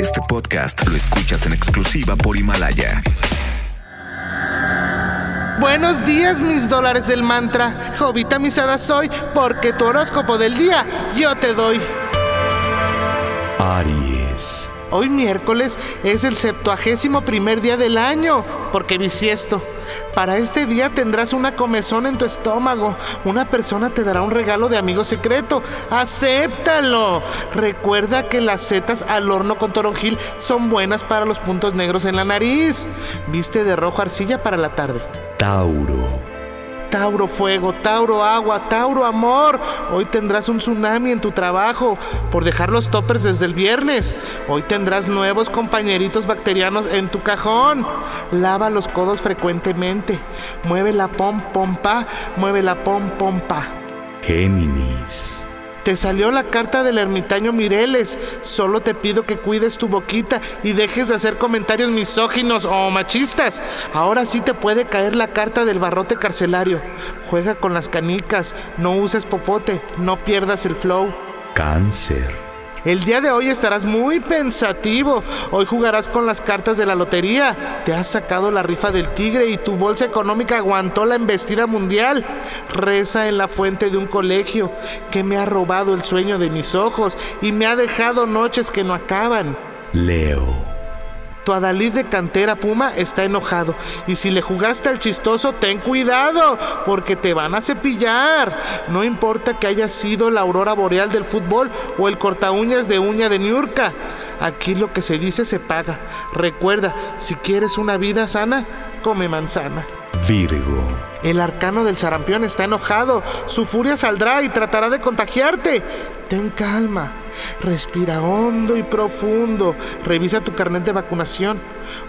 Este podcast lo escuchas en exclusiva por Himalaya. Buenos días, mis dólares del mantra. Jovita misada soy, porque tu horóscopo del día yo te doy. Aries. Hoy miércoles es el septuagésimo primer día del año, porque bisiesto. Para este día tendrás una comezón en tu estómago. Una persona te dará un regalo de amigo secreto. ¡Acéptalo! Recuerda que las setas al horno con toronjil son buenas para los puntos negros en la nariz. Viste de rojo arcilla para la tarde. Tauro. Tauro fuego, Tauro agua, Tauro amor. Hoy tendrás un tsunami en tu trabajo por dejar los toppers desde el viernes. Hoy tendrás nuevos compañeritos bacterianos en tu cajón. Lava los codos frecuentemente. Mueve la pom pompa, mueve la pom pompa. Géminis. Te salió la carta del ermitaño Mireles. Solo te pido que cuides tu boquita y dejes de hacer comentarios misóginos o machistas. Ahora sí te puede caer la carta del barrote carcelario. Juega con las canicas, no uses popote, no pierdas el flow. Cáncer. El día de hoy estarás muy pensativo. Hoy jugarás con las cartas de la lotería. Te has sacado la rifa del tigre y tu bolsa económica aguantó la embestida mundial. Reza en la fuente de un colegio que me ha robado el sueño de mis ojos y me ha dejado noches que no acaban. Leo. Tu adalid de cantera Puma está enojado. Y si le jugaste al chistoso, ten cuidado, porque te van a cepillar. No importa que haya sido la aurora boreal del fútbol o el corta uñas de uña de Niurka. Aquí lo que se dice se paga. Recuerda, si quieres una vida sana, come manzana. Virgo. El arcano del sarampión está enojado. Su furia saldrá y tratará de contagiarte. Ten calma. Respira hondo y profundo. Revisa tu carnet de vacunación.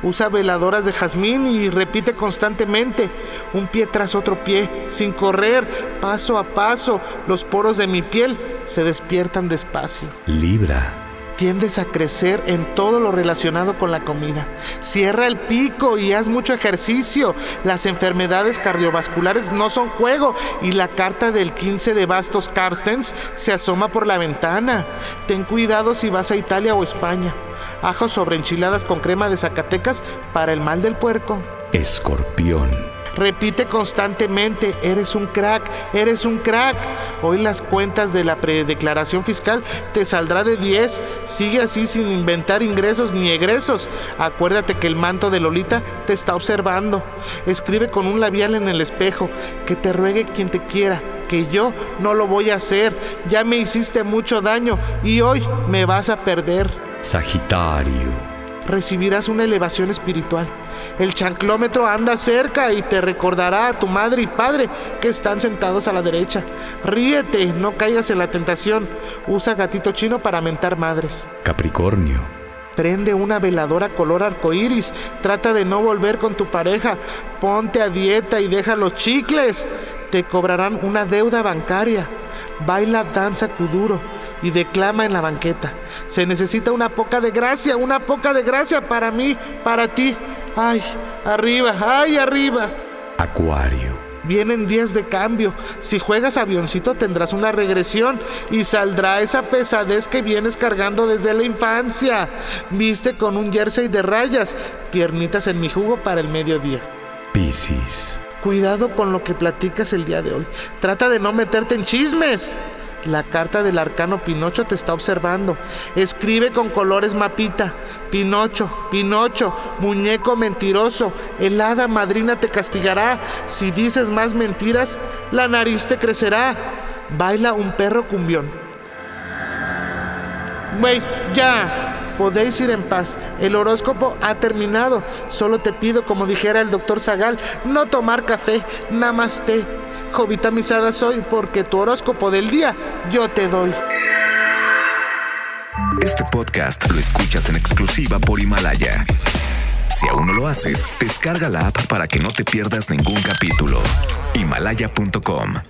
Usa veladoras de jazmín y repite constantemente, un pie tras otro pie, sin correr, paso a paso. Los poros de mi piel se despiertan despacio. Libra tiendes a crecer en todo lo relacionado con la comida. Cierra el pico y haz mucho ejercicio. Las enfermedades cardiovasculares no son juego y la carta del 15 de bastos Carstens se asoma por la ventana. Ten cuidado si vas a Italia o España. Ajo sobre enchiladas con crema de Zacatecas para el mal del puerco. Escorpión. Repite constantemente, eres un crack, eres un crack. Hoy las cuentas de la predeclaración fiscal te saldrá de 10. Sigue así sin inventar ingresos ni egresos. Acuérdate que el manto de Lolita te está observando. Escribe con un labial en el espejo, que te ruegue quien te quiera, que yo no lo voy a hacer. Ya me hiciste mucho daño y hoy me vas a perder. Sagitario recibirás una elevación espiritual. El chanclómetro anda cerca y te recordará a tu madre y padre que están sentados a la derecha. Ríete, no caigas en la tentación. Usa gatito chino para mentar madres. Capricornio. Prende una veladora color arcoíris. Trata de no volver con tu pareja. Ponte a dieta y deja los chicles. Te cobrarán una deuda bancaria. Baila danza kuduro y declama en la banqueta. Se necesita una poca de gracia, una poca de gracia para mí, para ti. Ay, arriba, ay, arriba. Acuario. Vienen días de cambio. Si juegas avioncito tendrás una regresión y saldrá esa pesadez que vienes cargando desde la infancia. Viste con un jersey de rayas, piernitas en mi jugo para el mediodía. Piscis. Cuidado con lo que platicas el día de hoy. Trata de no meterte en chismes. La carta del arcano Pinocho te está observando. Escribe con colores mapita. Pinocho, Pinocho, muñeco mentiroso. El hada madrina te castigará. Si dices más mentiras, la nariz te crecerá. Baila un perro cumbión. Güey, ya. Podéis ir en paz. El horóscopo ha terminado. Solo te pido, como dijera el doctor Zagal, no tomar café, namaste. Jovita misada soy porque tu horóscopo del día yo te doy. Este podcast lo escuchas en exclusiva por Himalaya. Si aún no lo haces, descarga la app para que no te pierdas ningún capítulo. Himalaya.com